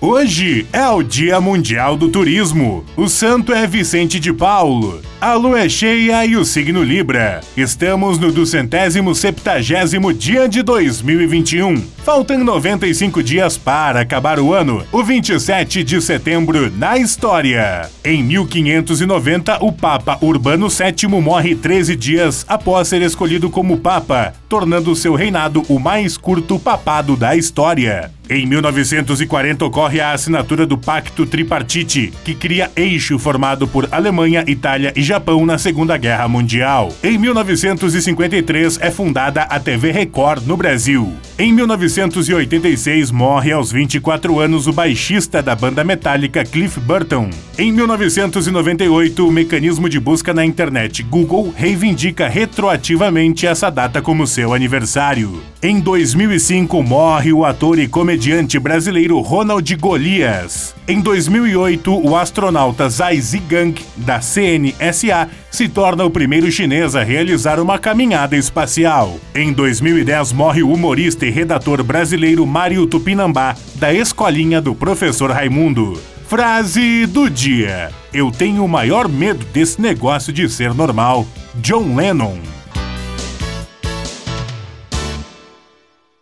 Hoje é o Dia Mundial do Turismo. O santo é Vicente de Paulo. A lua é cheia e o signo Libra. Estamos no 270 dia de 2021. Faltam 95 dias para acabar o ano. O 27 de setembro na história. Em 1590, o Papa Urbano VII morre 13 dias após ser escolhido como Papa, tornando seu reinado o mais curto papado da história. Em 1940 ocorre a assinatura do Pacto Tripartite, que cria eixo formado por Alemanha, Itália e Japão na Segunda Guerra Mundial. Em 1953 é fundada a TV Record no Brasil. Em 1986 morre aos 24 anos o baixista da banda metálica Cliff Burton. Em 1998, o mecanismo de busca na internet Google reivindica retroativamente essa data como seu aniversário. Em 2005 morre o ator e comediante brasileiro Ronald Golias. Em 2008, o astronauta Zai Zigang, da CNSA, se torna o primeiro chinês a realizar uma caminhada espacial. Em 2010, morre o humorista e redator brasileiro Mário Tupinambá, da Escolinha do Professor Raimundo. Frase do dia: Eu tenho o maior medo desse negócio de ser normal. John Lennon.